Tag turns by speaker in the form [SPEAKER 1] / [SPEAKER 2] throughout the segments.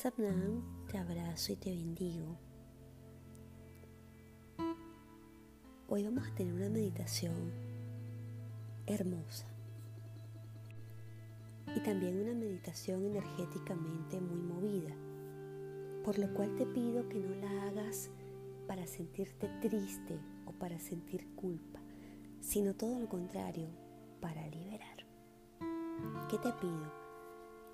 [SPEAKER 1] Sabnam, te abrazo y te bendigo. Hoy vamos a tener una meditación hermosa y también una meditación energéticamente muy movida, por lo cual te pido que no la hagas para sentirte triste o para sentir culpa, sino todo lo contrario, para liberar. ¿Qué te pido?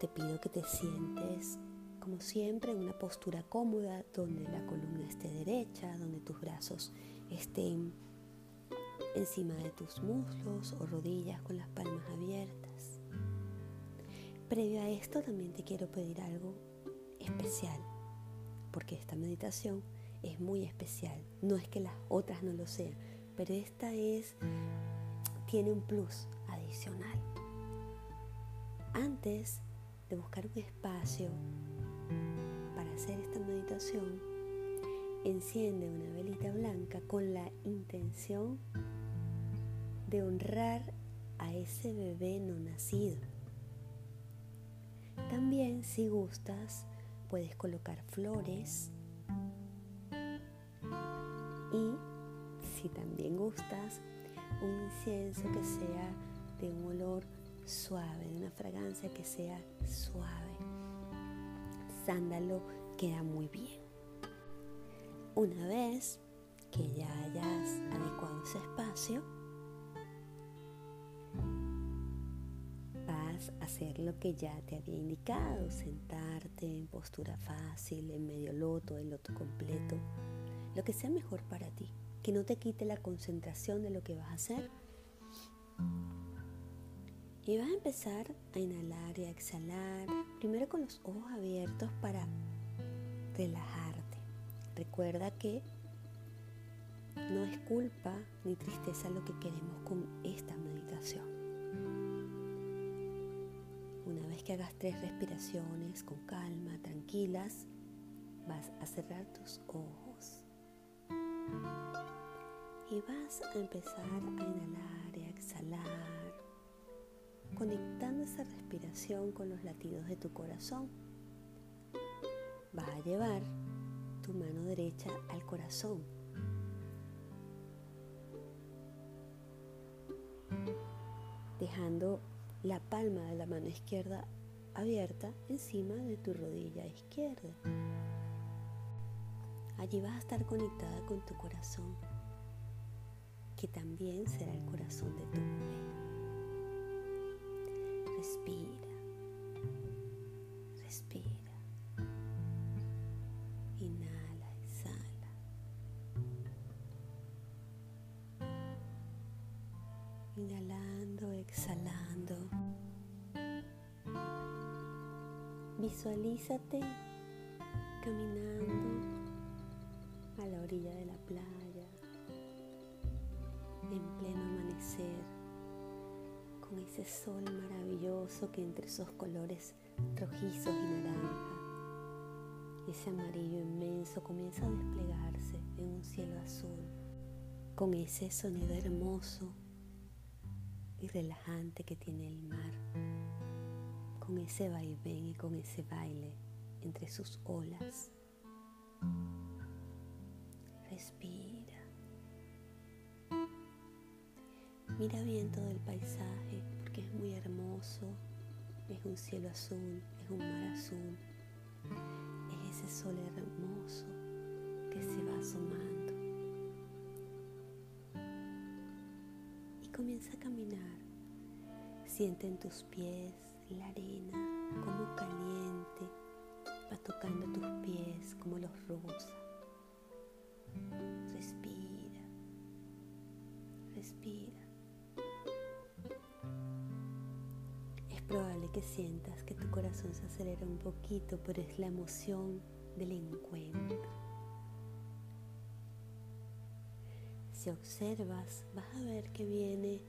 [SPEAKER 1] Te pido que te sientes como siempre en una postura cómoda donde la columna esté derecha, donde tus brazos estén encima de tus muslos o rodillas con las palmas abiertas. Previo a esto también te quiero pedir algo especial, porque esta meditación es muy especial. No es que las otras no lo sean, pero esta es tiene un plus adicional. Antes de buscar un espacio hacer esta meditación, enciende una velita blanca con la intención de honrar a ese bebé no nacido. También si gustas puedes colocar flores y si también gustas un incienso que sea de un olor suave, de una fragancia que sea suave sándalo queda muy bien. Una vez que ya hayas adecuado ese espacio, vas a hacer lo que ya te había indicado, sentarte en postura fácil, en medio loto, en loto completo, lo que sea mejor para ti, que no te quite la concentración de lo que vas a hacer. Y vas a empezar a inhalar y a exhalar, primero con los ojos abiertos para relajarte. Recuerda que no es culpa ni tristeza lo que queremos con esta meditación. Una vez que hagas tres respiraciones con calma, tranquilas, vas a cerrar tus ojos. Y vas a empezar a inhalar y a exhalar conectando esa respiración con los latidos de tu corazón. Vas a llevar tu mano derecha al corazón. Dejando la palma de la mano izquierda abierta encima de tu rodilla izquierda. Allí vas a estar conectada con tu corazón, que también será el corazón de tu bebé. Respira. Visualízate caminando a la orilla de la playa en pleno amanecer con ese sol maravilloso que entre esos colores rojizos y naranja, ese amarillo inmenso comienza a desplegarse en un cielo azul, con ese sonido hermoso y relajante que tiene el mar, con ese vaivén y con ese baile entre sus olas. Respira. Mira bien todo el paisaje porque es muy hermoso. Es un cielo azul, es un mar azul. Es ese sol hermoso que se va asomando. Y comienza a caminar. Siente en tus pies la arena como caliente va tocando tus pies como los rosa. Respira, respira. probable que sientas que tu corazón se acelera un poquito, pero es la emoción del encuentro. Si observas, vas a ver que viene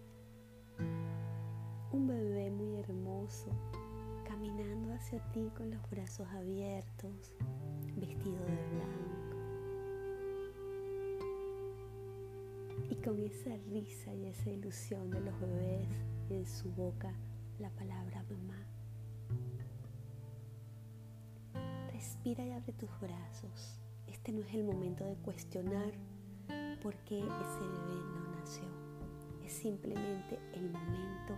[SPEAKER 1] un bebé muy hermoso caminando hacia ti con los brazos abiertos, vestido de blanco. Y con esa risa y esa ilusión de los bebés en su boca la palabra mamá. Respira y abre tus brazos. Este no es el momento de cuestionar por qué ese bebé no nació. Es simplemente el momento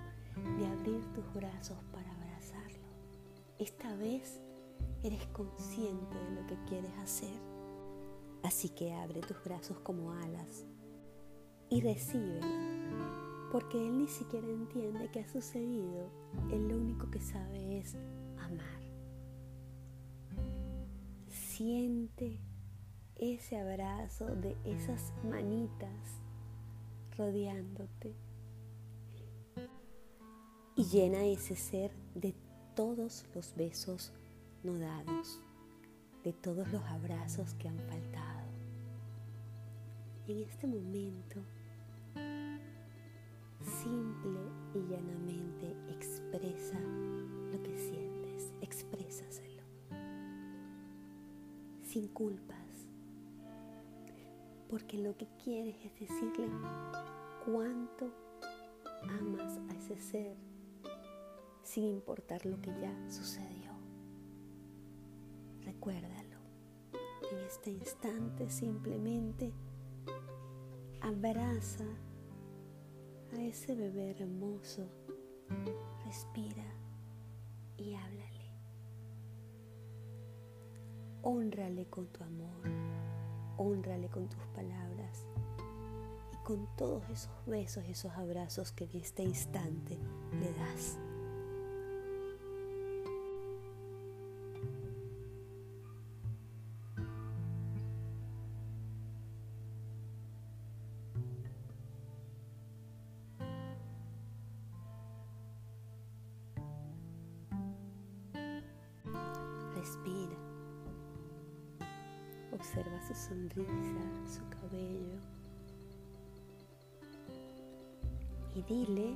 [SPEAKER 1] de abrir tus brazos para abrazarlo. Esta vez eres consciente de lo que quieres hacer. Así que abre tus brazos como alas y recíbelo, porque Él ni siquiera entiende qué ha sucedido. Él lo único que sabe es amar. Siente ese abrazo de esas manitas rodeándote y llena ese ser de todos los besos no dados, de todos los abrazos que han faltado. En este momento, simple y llanamente expresa lo que sientes, exprésaselo, sin culpas, porque lo que quieres es decirle cuánto amas a ese ser sin importar lo que ya sucedió. Recuérdalo. En este instante simplemente abraza a ese bebé hermoso. Respira y háblale. Honrale con tu amor. Honrale con tus palabras y con todos esos besos y esos abrazos que en este instante le das. Observa su sonrisa, su cabello. Y dile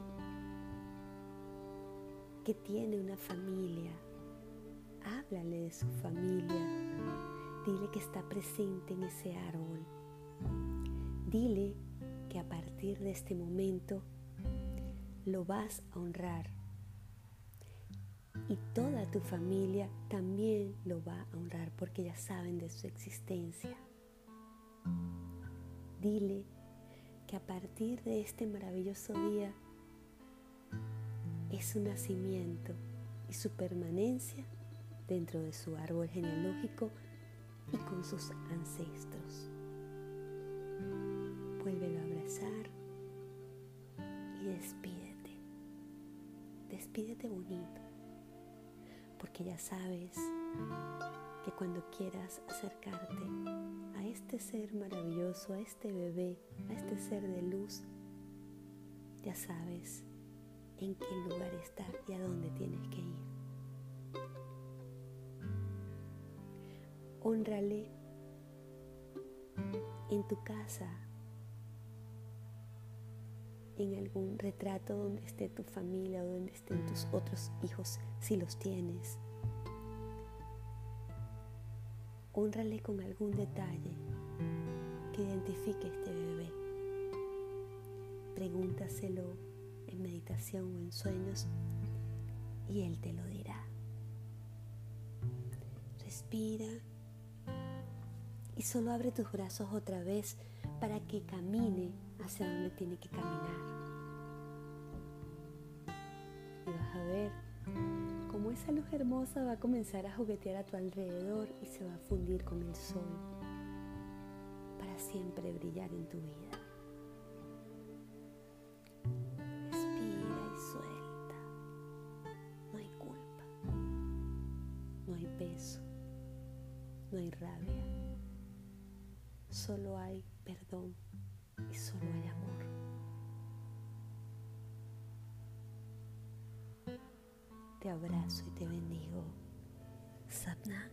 [SPEAKER 1] que tiene una familia. Háblale de su familia. Dile que está presente en ese árbol. Dile que a partir de este momento lo vas a honrar y toda tu familia también lo va a honrar porque ya saben de su existencia. Dile que a partir de este maravilloso día es su nacimiento y su permanencia dentro de su árbol genealógico y con sus ancestros. Vuélvelo a abrazar y despídete. Despídete bonito porque ya sabes que cuando quieras acercarte a este ser maravilloso, a este bebé, a este ser de luz, ya sabes en qué lugar está y a dónde tienes que ir. Honrale en tu casa, en algún retrato donde esté tu familia o donde estén tus otros hijos, si los tienes. Honrale con algún detalle que identifique este bebé. Pregúntaselo en meditación o en sueños y él te lo dirá. Respira y solo abre tus brazos otra vez para que camine hacia donde tiene que caminar. Y vas a ver cómo esa luz hermosa va a comenzar a juguetear a tu alrededor y se va a fundir con el sol para siempre brillar en tu vida. Respira y suelta. No hay culpa, no hay peso, no hay rabia, solo hay perdón y solo hay amor. Te abrazo y te bendigo. Satna.